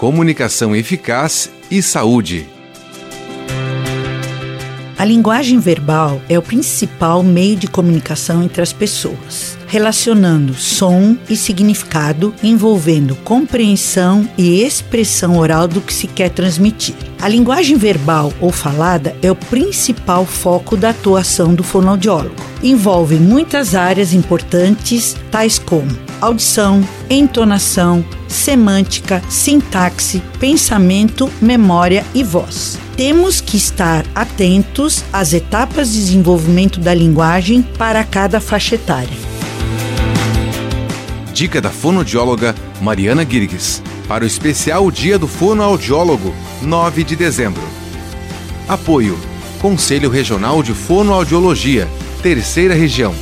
comunicação eficaz e saúde. A linguagem verbal é o principal meio de comunicação entre as pessoas, relacionando som e significado, envolvendo compreensão e expressão oral do que se quer transmitir. A linguagem verbal ou falada é o principal foco da atuação do fonoaudiólogo. Envolve muitas áreas importantes, tais como audição, entonação, semântica, sintaxe, pensamento, memória e voz temos que estar atentos às etapas de desenvolvimento da linguagem para cada faixa etária. Dica da fonoaudióloga Mariana Girgues para o especial Dia do Fonoaudiólogo, 9 de dezembro. Apoio: Conselho Regional de Fonoaudiologia, Terceira Região.